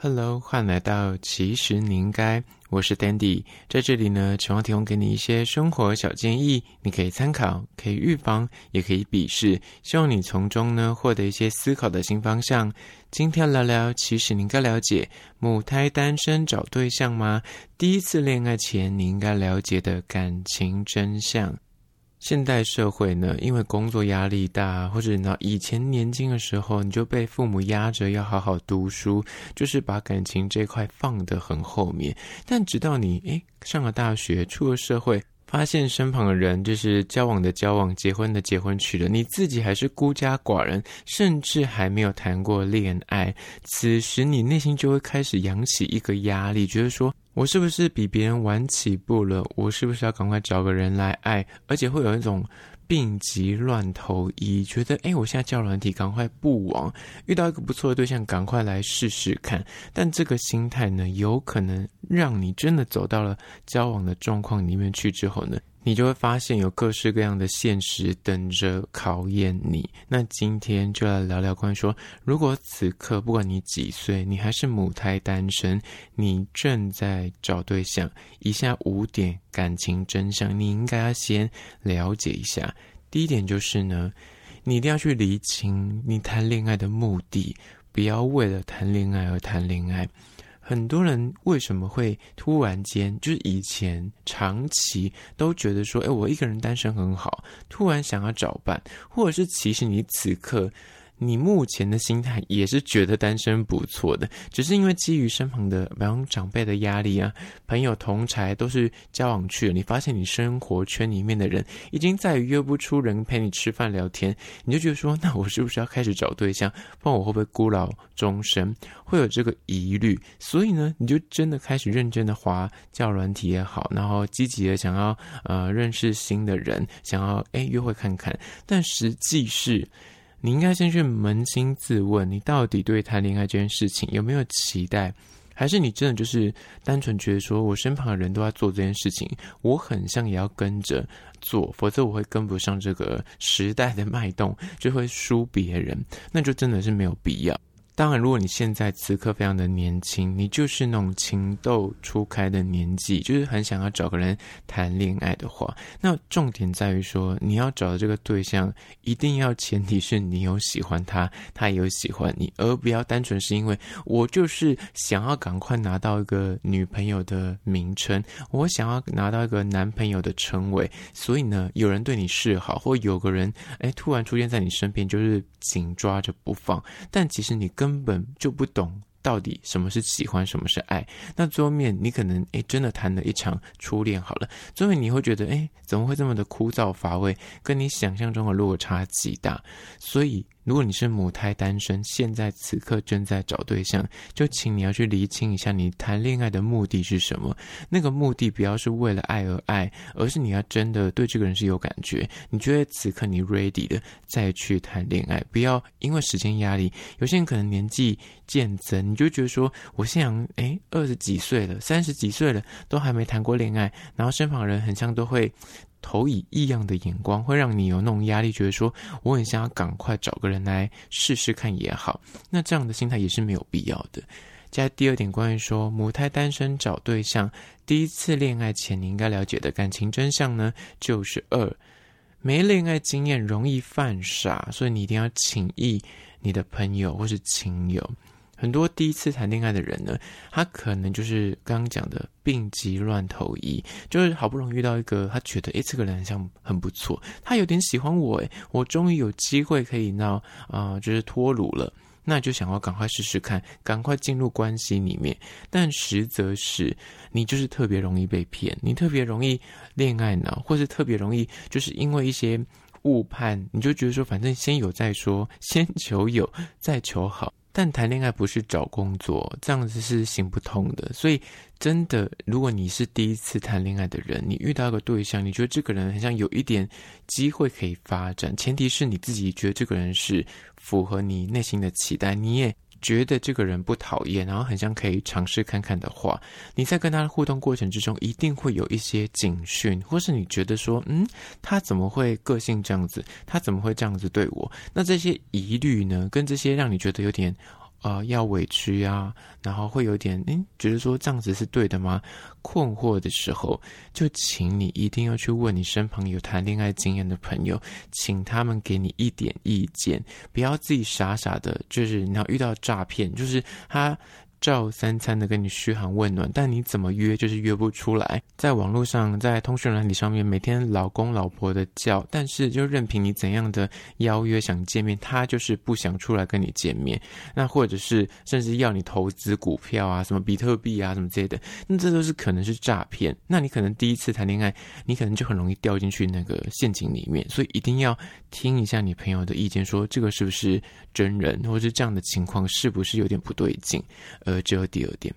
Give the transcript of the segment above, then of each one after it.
Hello，欢迎来到其实你应该，我是 Dandy，在这里呢，希望提供给你一些生活小建议，你可以参考，可以预防，也可以鄙视，希望你从中呢获得一些思考的新方向。今天聊聊，其实你应该了解母胎单身找对象吗？第一次恋爱前你应该了解的感情真相。现代社会呢，因为工作压力大，或者呢以前年轻的时候，你就被父母压着要好好读书，就是把感情这块放得很后面。但直到你诶上了大学，出了社会。发现身旁的人就是交往的交往，结婚的结婚，娶了你自己还是孤家寡人，甚至还没有谈过恋爱。此时你内心就会开始扬起一个压力，觉得说我是不是比别人晚起步了？我是不是要赶快找个人来爱？而且会有一种。病急乱投医，觉得哎，我现在交软体，赶快不往，遇到一个不错的对象，赶快来试试看。但这个心态呢，有可能让你真的走到了交往的状况里面去之后呢，你就会发现有各式各样的现实等着考验你。那今天就来聊聊关于说，如果此刻不管你几岁，你还是母胎单身，你正在找对象，以下五点感情真相，你应该要先了解一下。第一点就是呢，你一定要去厘清你谈恋爱的目的，不要为了谈恋爱而谈恋爱。很多人为什么会突然间，就是以前长期都觉得说，哎，我一个人单身很好，突然想要找伴，或者是其实你此刻。你目前的心态也是觉得单身不错的，只是因为基于身旁的，比方长辈的压力啊，朋友同侪都是交往去了，你发现你生活圈里面的人已经再也约不出人陪你吃饭聊天，你就觉得说，那我是不是要开始找对象？不然我会不会孤老终生？会有这个疑虑，所以呢，你就真的开始认真的滑交软体也好，然后积极的想要呃认识新的人，想要哎约会看看，但实际是。你应该先去扪心自问，你到底对谈恋爱这件事情有没有期待？还是你真的就是单纯觉得说，我身旁的人都在做这件事情，我很像也要跟着做，否则我会跟不上这个时代的脉动，就会输别人，那就真的是没有必要。当然，如果你现在此刻非常的年轻，你就是那种情窦初开的年纪，就是很想要找个人谈恋爱的话，那重点在于说，你要找的这个对象，一定要前提是你有喜欢他，他也有喜欢你，而不要单纯是因为我就是想要赶快拿到一个女朋友的名称，我想要拿到一个男朋友的称谓，所以呢，有人对你示好，或有个人哎突然出现在你身边，就是紧抓着不放，但其实你根根本就不懂到底什么是喜欢，什么是爱。那桌面你可能诶真的谈了一场初恋好了，最后你会觉得诶怎么会这么的枯燥乏味，跟你想象中的落差极大。所以。如果你是母胎单身，现在此刻正在找对象，就请你要去厘清一下，你谈恋爱的目的是什么？那个目的不要是为了爱而爱，而是你要真的对这个人是有感觉。你觉得此刻你 ready 的再去谈恋爱，不要因为时间压力。有些人可能年纪渐增，你就觉得说，我现在诶二十几岁了，三十几岁了，都还没谈过恋爱，然后身旁人很像都会。投以异样的眼光，会让你有那种压力，觉得说我很想要赶快找个人来试试看也好。那这样的心态也是没有必要的。加第二点，关于说母胎单身找对象，第一次恋爱前你应该了解的感情真相呢，就是二，没恋爱经验容易犯傻，所以你一定要请益你的朋友或是亲友。很多第一次谈恋爱的人呢，他可能就是刚刚讲的病急乱投医，就是好不容易遇到一个他觉得诶，这个人像很不错，他有点喜欢我诶，我终于有机会可以闹啊、就是脱鲁了，那就想要赶快试试看，赶快进入关系里面。但实则是你就是特别容易被骗，你特别容易恋爱脑，或是特别容易就是因为一些误判，你就觉得说反正先有再说，先求有再求好。但谈恋爱不是找工作，这样子是行不通的。所以，真的，如果你是第一次谈恋爱的人，你遇到个对象，你觉得这个人好像有一点机会可以发展，前提是你自己觉得这个人是符合你内心的期待，你也。觉得这个人不讨厌，然后很像可以尝试看看的话，你在跟他的互动过程之中，一定会有一些警讯，或是你觉得说，嗯，他怎么会个性这样子？他怎么会这样子对我？那这些疑虑呢，跟这些让你觉得有点啊要委屈啊，然后会有点嗯觉得说这样子是对的吗？困惑的时候，就请你一定要去问你身旁有谈恋爱经验的朋友，请他们给你一点意见，不要自己傻傻的，就是你要遇到诈骗，就是他。照三餐的跟你嘘寒问暖，但你怎么约就是约不出来。在网络上，在通讯软体上面，每天老公老婆的叫，但是就任凭你怎样的邀约想见面，他就是不想出来跟你见面。那或者是甚至要你投资股票啊，什么比特币啊，什么之类的，那这都是可能是诈骗。那你可能第一次谈恋爱，你可能就很容易掉进去那个陷阱里面。所以一定要听一下你朋友的意见，说这个是不是真人，或者是这样的情况是不是有点不对劲。呃，这第二点，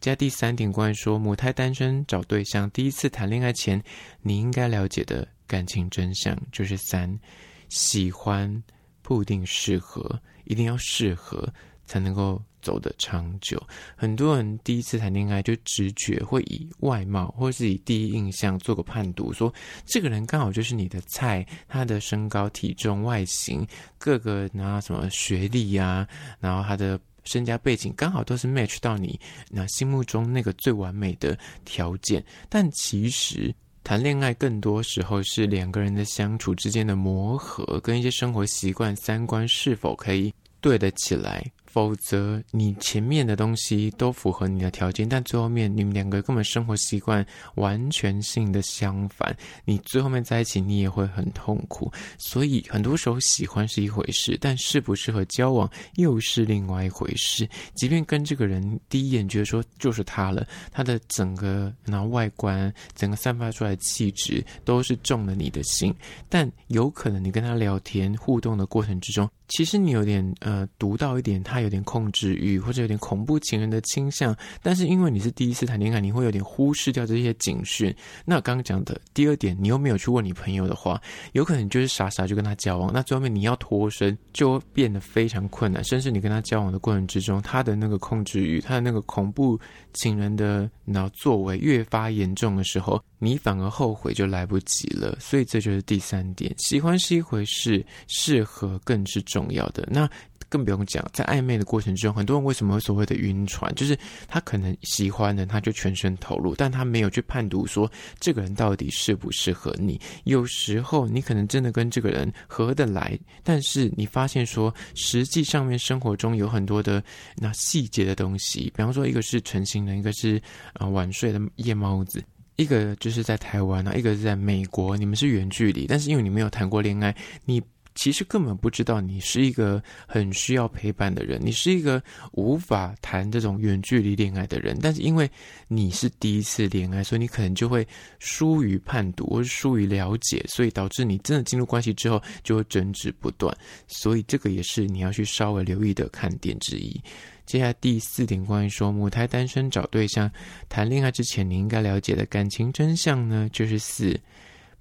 加第三点，关于说母胎单身找对象，第一次谈恋爱前，你应该了解的感情真相就是三，喜欢不一定适合，一定要适合才能够走得长久。很多人第一次谈恋爱就直觉会以外貌或是以第一印象做个判读，说这个人刚好就是你的菜，他的身高、体重、外形，各个然后什么学历呀、啊，然后他的。身家背景刚好都是 match 到你那心目中那个最完美的条件，但其实谈恋爱更多时候是两个人的相处之间的磨合，跟一些生活习惯、三观是否可以对得起来。否则，你前面的东西都符合你的条件，但最后面你们两个根本生活习惯完全性的相反，你最后面在一起你也会很痛苦。所以很多时候喜欢是一回事，但适不适合交往又是另外一回事。即便跟这个人第一眼觉得说就是他了，他的整个然后外观、整个散发出来的气质都是中了你的心，但有可能你跟他聊天互动的过程之中，其实你有点呃读到一点他。有点控制欲或者有点恐怖情人的倾向，但是因为你是第一次谈恋爱，你会有点忽视掉这些警讯。那刚刚讲的第二点，你又没有去问你朋友的话，有可能就是傻傻就跟他交往，那最后面你要脱身就变得非常困难。甚至你跟他交往的过程之中，他的那个控制欲，他的那个恐怖情人的脑作为越发严重的时候，你反而后悔就来不及了。所以这就是第三点，喜欢是一回事，适合更是重要的。那。更不用讲，在暧昧的过程中，很多人为什么会所谓的晕船，就是他可能喜欢的，他就全身投入，但他没有去判读说这个人到底适不适合你。有时候你可能真的跟这个人合得来，但是你发现说，实际上面生活中有很多的那细节的东西，比方说一个是晨型的，一个是啊、晚睡的夜猫子，一个就是在台湾啊，一个是在美国，你们是远距离，但是因为你没有谈过恋爱，你。其实根本不知道你是一个很需要陪伴的人，你是一个无法谈这种远距离恋爱的人。但是因为你是第一次恋爱，所以你可能就会疏于判读或是疏于了解，所以导致你真的进入关系之后就会争执不断。所以这个也是你要去稍微留意的看点之一。接下来第四点，关于说母胎单身找对象谈恋爱之前你应该了解的感情真相呢，就是四。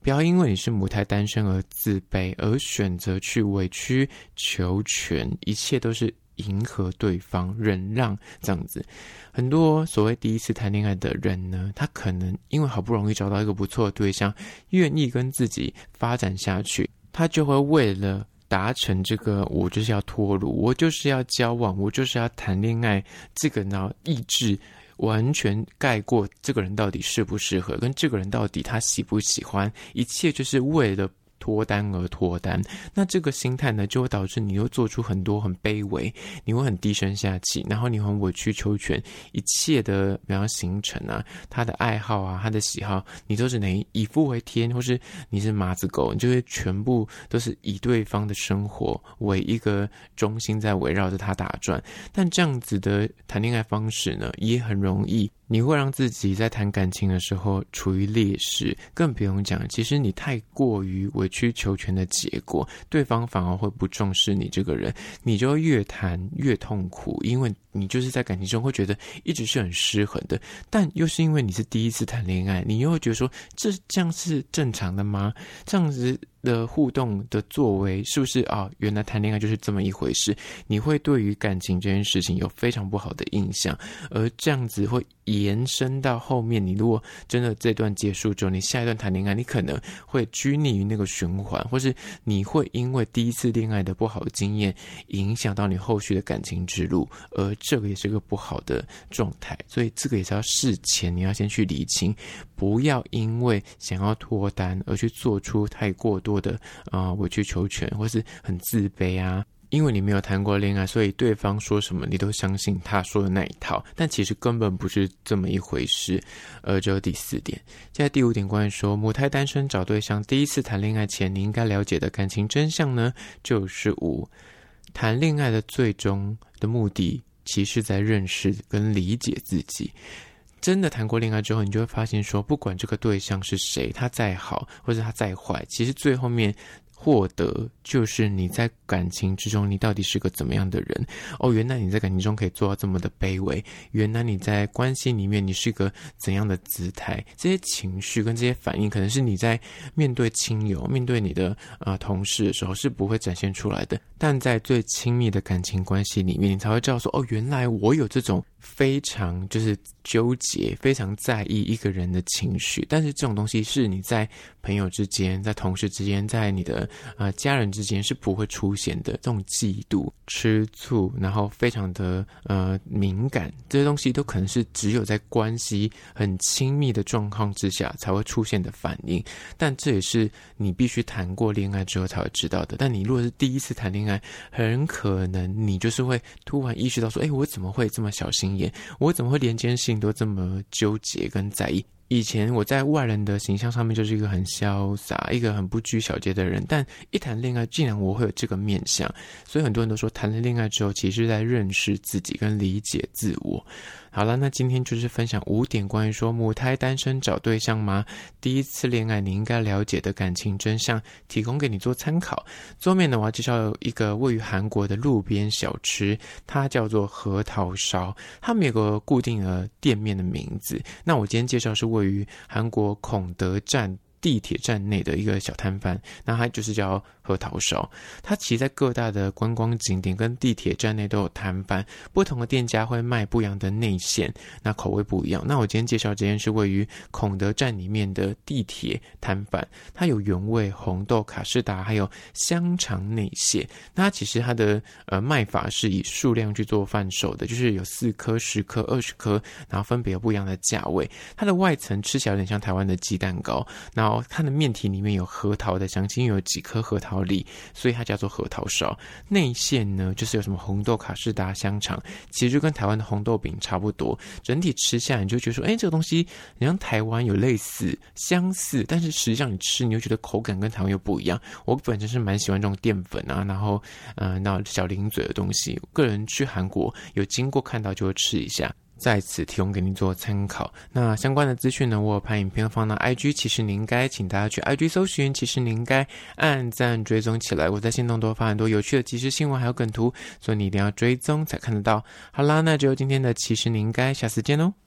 不要因为你是母胎单身而自卑，而选择去委曲求全，一切都是迎合对方、忍让这样子。很多所谓第一次谈恋爱的人呢，他可能因为好不容易找到一个不错的对象，愿意跟自己发展下去，他就会为了达成这个，我就是要脱鲁，我就是要交往，我就是要谈恋爱，这个呢，意志。完全盖过这个人到底适不适合，跟这个人到底他喜不喜欢，一切就是为了。脱单而脱单，那这个心态呢，就会导致你又做出很多很卑微，你会很低声下气，然后你很委曲求全，一切的比方行程啊，他的爱好啊，他的喜好，你都是能以夫为天，或是你是麻子狗，你就会全部都是以对方的生活为一个中心，在围绕着他打转。但这样子的谈恋爱方式呢，也很容易。你会让自己在谈感情的时候处于劣势，更不用讲，其实你太过于委曲求全的结果，对方反而会不重视你这个人，你就越谈越痛苦，因为你就是在感情中会觉得一直是很失衡的，但又是因为你是第一次谈恋爱，你又会觉得说，这这样是正常的吗？这样子。的互动的作为是不是啊？原来谈恋爱就是这么一回事？你会对于感情这件事情有非常不好的印象，而这样子会延伸到后面。你如果真的这段结束之后，你下一段谈恋爱，你可能会拘泥于那个循环，或是你会因为第一次恋爱的不好的经验，影响到你后续的感情之路，而这个也是个不好的状态。所以这个也是要事前你要先去理清，不要因为想要脱单而去做出太过多。的啊、委曲求全，或是很自卑啊，因为你没有谈过恋爱，所以对方说什么你都相信他说的那一套，但其实根本不是这么一回事。而这第四点，现在第五点关于说母胎单身找对象，第一次谈恋爱前你应该了解的感情真相呢，就是五，谈恋爱的最终的目的，其实在认识跟理解自己。真的谈过恋爱之后，你就会发现说，不管这个对象是谁，他再好或者他再坏，其实最后面。获得就是你在感情之中，你到底是个怎么样的人？哦，原来你在感情中可以做到这么的卑微。原来你在关系里面，你是个怎样的姿态？这些情绪跟这些反应，可能是你在面对亲友、面对你的啊、呃、同事的时候是不会展现出来的。但在最亲密的感情关系里面，你才会知道说，哦，原来我有这种非常就是纠结、非常在意一个人的情绪。但是这种东西是你在朋友之间、在同事之间、在你的啊、呃，家人之间是不会出现的这种嫉妒、吃醋，然后非常的呃敏感，这些东西都可能是只有在关系很亲密的状况之下才会出现的反应。但这也是你必须谈过恋爱之后才会知道的。但你如果是第一次谈恋爱，很可能你就是会突然意识到说：“哎，我怎么会这么小心眼？我怎么会连这件事情都这么纠结跟在意？”以前我在外人的形象上面就是一个很潇洒、一个很不拘小节的人，但一谈恋爱，竟然我会有这个面相，所以很多人都说谈了恋爱之后，其实在认识自己跟理解自我。好了，那今天就是分享五点关于说母胎单身找对象吗？第一次恋爱你应该了解的感情真相，提供给你做参考。桌面呢，我要介绍一个位于韩国的路边小吃，它叫做核桃烧，它没有个固定的店面的名字。那我今天介绍是位于韩国孔德站地铁站内的一个小摊贩，那它就是叫。核桃烧，它其实在各大的观光景点跟地铁站内都有摊贩，不同的店家会卖不一样的内馅，那口味不一样。那我今天介绍这间是位于孔德站里面的地铁摊贩，它有原味红豆卡士达，还有香肠内馅。那其实它的呃卖法是以数量去做贩售的，就是有四颗、十颗、二十颗，然后分别有不一样的价位。它的外层吃起来有点像台湾的鸡蛋糕，然后它的面体里面有核桃的香气，因为有几颗核桃。里，所以它叫做核桃烧。内馅呢，就是有什么红豆卡士达香肠，其实就跟台湾的红豆饼差不多。整体吃下，你就觉得说，哎，这个东西你像台湾有类似相似，但是实际上你吃，你又觉得口感跟台湾又不一样。我本身是蛮喜欢这种淀粉啊，然后嗯、那小零嘴的东西。个人去韩国有经过看到就会吃一下。在此提供给您做参考。那相关的资讯呢，我有拍影片放到 IG，其实您应该请大家去 IG 搜寻，其实您应该按赞追踪起来。我在线动多发很多有趣的即时新闻，还有梗图，所以你一定要追踪才看得到。好啦，那就今天的其实您应该，下次见喽。